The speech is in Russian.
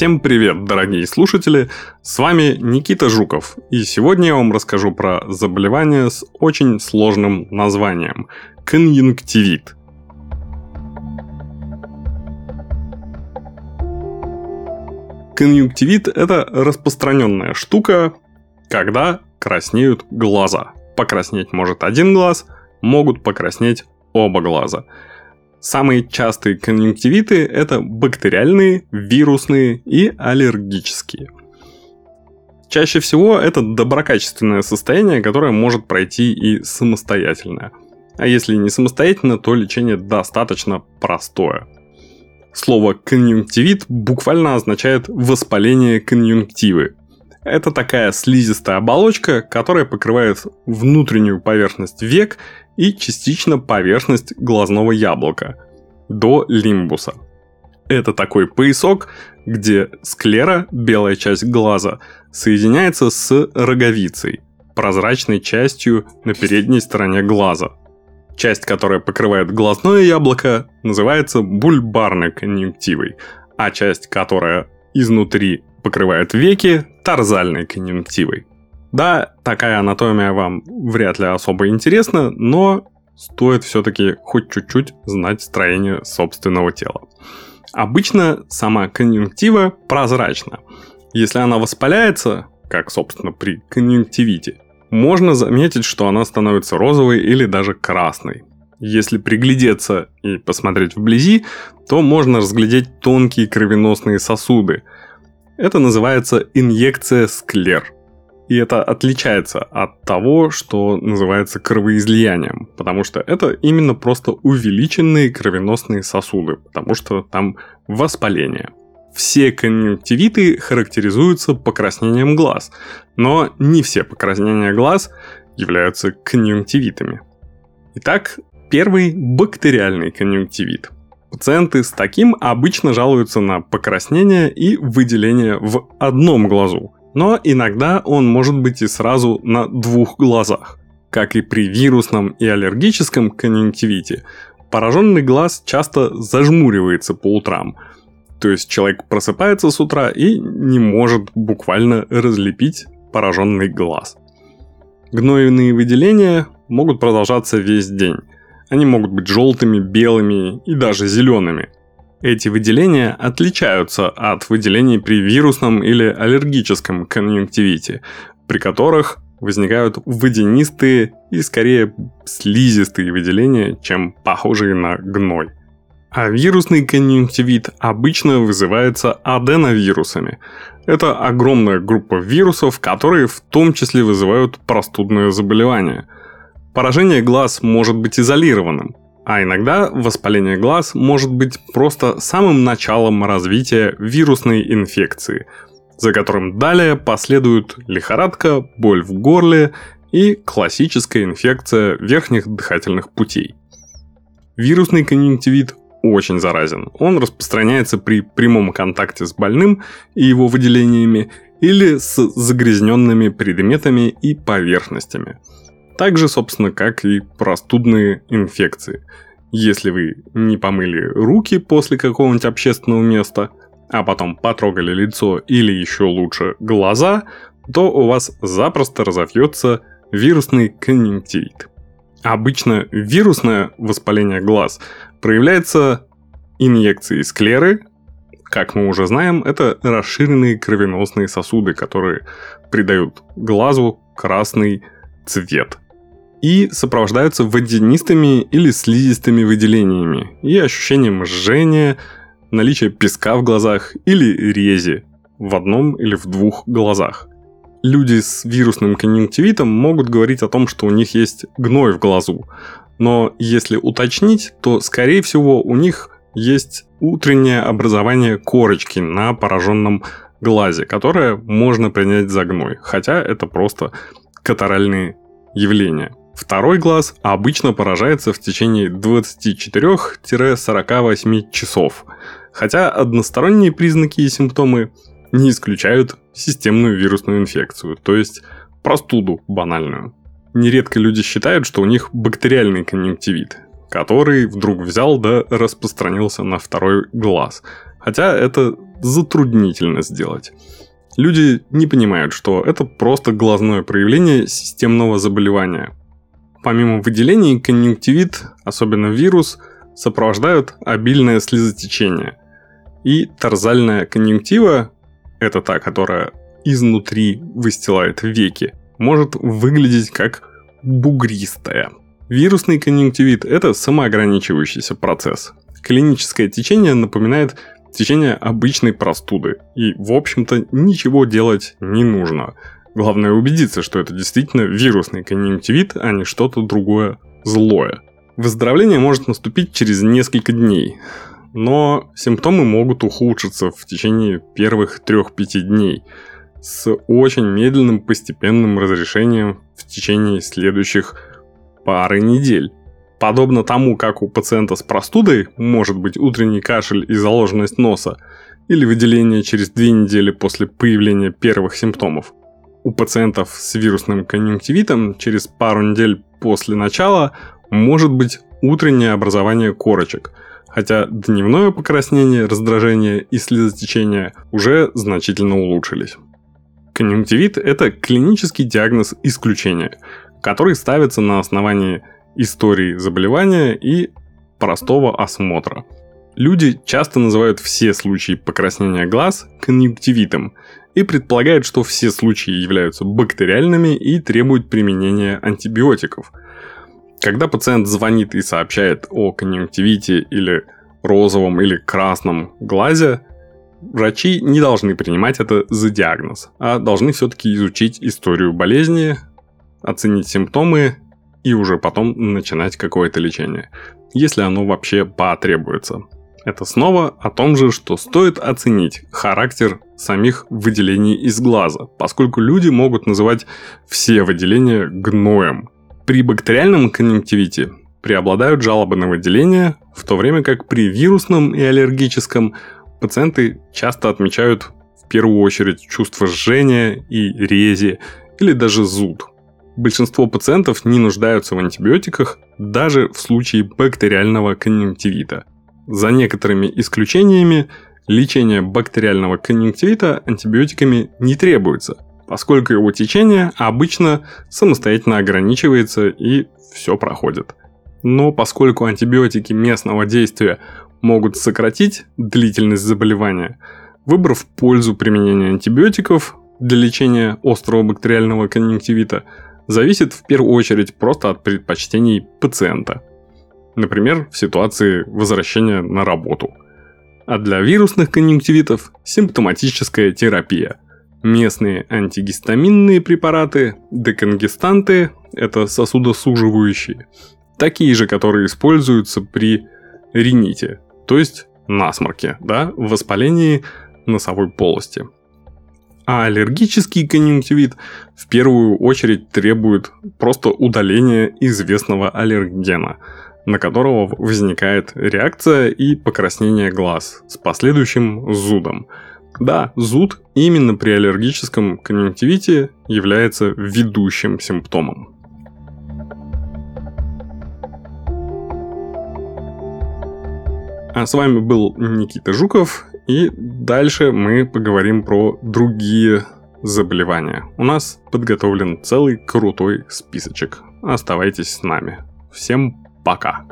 Всем привет, дорогие слушатели! С вами Никита Жуков, и сегодня я вам расскажу про заболевание с очень сложным названием – конъюнктивит. Конъюнктивит – это распространенная штука, когда краснеют глаза. Покраснеть может один глаз, могут покраснеть оба глаза – Самые частые конъюнктивиты – это бактериальные, вирусные и аллергические. Чаще всего это доброкачественное состояние, которое может пройти и самостоятельно. А если не самостоятельно, то лечение достаточно простое. Слово конъюнктивит буквально означает воспаление конъюнктивы. Это такая слизистая оболочка, которая покрывает внутреннюю поверхность век и частично поверхность глазного яблока до лимбуса. Это такой поясок, где склера, белая часть глаза, соединяется с роговицей, прозрачной частью на передней стороне глаза. Часть, которая покрывает глазное яблоко, называется бульбарной конъюнктивой, а часть, которая изнутри покрывает веки, тарзальной конъюнктивой. Да, такая анатомия вам вряд ли особо интересна, но стоит все-таки хоть чуть-чуть знать строение собственного тела. Обычно сама конъюнктива прозрачна. Если она воспаляется, как, собственно, при конъюнктивите, можно заметить, что она становится розовой или даже красной. Если приглядеться и посмотреть вблизи, то можно разглядеть тонкие кровеносные сосуды. Это называется инъекция склер – и это отличается от того, что называется кровоизлиянием, потому что это именно просто увеличенные кровеносные сосуды, потому что там воспаление. Все конъюнктивиты характеризуются покраснением глаз, но не все покраснения глаз являются конъюнктивитами. Итак, первый бактериальный конъюнктивит. Пациенты с таким обычно жалуются на покраснение и выделение в одном глазу – но иногда он может быть и сразу на двух глазах. Как и при вирусном и аллергическом конъюнктивите, пораженный глаз часто зажмуривается по утрам. То есть человек просыпается с утра и не может буквально разлепить пораженный глаз. Гнойные выделения могут продолжаться весь день. Они могут быть желтыми, белыми и даже зелеными – эти выделения отличаются от выделений при вирусном или аллергическом конъюнктивите, при которых возникают водянистые и скорее слизистые выделения, чем похожие на гной. А вирусный конъюнктивит обычно вызывается аденовирусами. Это огромная группа вирусов, которые в том числе вызывают простудное заболевание. Поражение глаз может быть изолированным, а иногда воспаление глаз может быть просто самым началом развития вирусной инфекции, за которым далее последуют лихорадка, боль в горле и классическая инфекция верхних дыхательных путей. Вирусный конъюнктивит очень заразен. Он распространяется при прямом контакте с больным и его выделениями или с загрязненными предметами и поверхностями – так же, собственно, как и простудные инфекции. Если вы не помыли руки после какого-нибудь общественного места, а потом потрогали лицо или еще лучше глаза, то у вас запросто разовьется вирусный конъюнктивит. Обычно вирусное воспаление глаз проявляется инъекцией склеры, как мы уже знаем, это расширенные кровеносные сосуды, которые придают глазу красный цвет и сопровождаются водянистыми или слизистыми выделениями и ощущением жжения, наличия песка в глазах или рези в одном или в двух глазах. Люди с вирусным конъюнктивитом могут говорить о том, что у них есть гной в глазу, но если уточнить, то скорее всего у них есть утреннее образование корочки на пораженном глазе, которое можно принять за гной, хотя это просто катаральные явления. Второй глаз обычно поражается в течение 24-48 часов, хотя односторонние признаки и симптомы не исключают системную вирусную инфекцию, то есть простуду банальную. Нередко люди считают, что у них бактериальный конъюнктивит, который вдруг взял да распространился на второй глаз. Хотя это затруднительно сделать. Люди не понимают, что это просто глазное проявление системного заболевания. Помимо выделений, конъюнктивит, особенно вирус, сопровождают обильное слезотечение. И торзальная конъюнктива, это та, которая изнутри выстилает веки, может выглядеть как бугристая. Вирусный конъюнктивит – это самоограничивающийся процесс. Клиническое течение напоминает течение обычной простуды, и, в общем-то, ничего делать не нужно. Главное убедиться, что это действительно вирусный конъюнктивит, а не что-то другое злое. Выздоровление может наступить через несколько дней, но симптомы могут ухудшиться в течение первых 3-5 дней с очень медленным постепенным разрешением в течение следующих пары недель. Подобно тому, как у пациента с простудой может быть утренний кашель и заложенность носа, или выделение через две недели после появления первых симптомов. У пациентов с вирусным конъюнктивитом через пару недель после начала может быть утреннее образование корочек, хотя дневное покраснение, раздражение и слезотечение уже значительно улучшились. Конъюнктивит – это клинический диагноз исключения, который ставится на основании истории заболевания и простого осмотра. Люди часто называют все случаи покраснения глаз конъюнктивитом и предполагают, что все случаи являются бактериальными и требуют применения антибиотиков. Когда пациент звонит и сообщает о конъюнктивите или розовом или красном глазе, врачи не должны принимать это за диагноз, а должны все-таки изучить историю болезни, оценить симптомы и уже потом начинать какое-то лечение, если оно вообще потребуется. Это снова о том же, что стоит оценить характер самих выделений из глаза, поскольку люди могут называть все выделения гноем. При бактериальном конъюнктивите преобладают жалобы на выделение, в то время как при вирусном и аллергическом пациенты часто отмечают в первую очередь чувство жжения и рези или даже зуд большинство пациентов не нуждаются в антибиотиках даже в случае бактериального конъюнктивита. За некоторыми исключениями лечение бактериального конъюнктивита антибиотиками не требуется, поскольку его течение обычно самостоятельно ограничивается и все проходит. Но поскольку антибиотики местного действия могут сократить длительность заболевания, выбор в пользу применения антибиотиков для лечения острого бактериального конъюнктивита – зависит в первую очередь просто от предпочтений пациента. Например, в ситуации возвращения на работу. А для вирусных конъюнктивитов симптоматическая терапия. Местные антигистаминные препараты, деконгестанты – это сосудосуживающие, такие же, которые используются при рините, то есть насморке, да, воспалении носовой полости – а аллергический конъюнктивит в первую очередь требует просто удаления известного аллергена, на которого возникает реакция и покраснение глаз с последующим зудом. Да, зуд именно при аллергическом конъюнктивите является ведущим симптомом. А с вами был Никита Жуков, и дальше мы поговорим про другие заболевания. У нас подготовлен целый крутой списочек. Оставайтесь с нами. Всем Baka.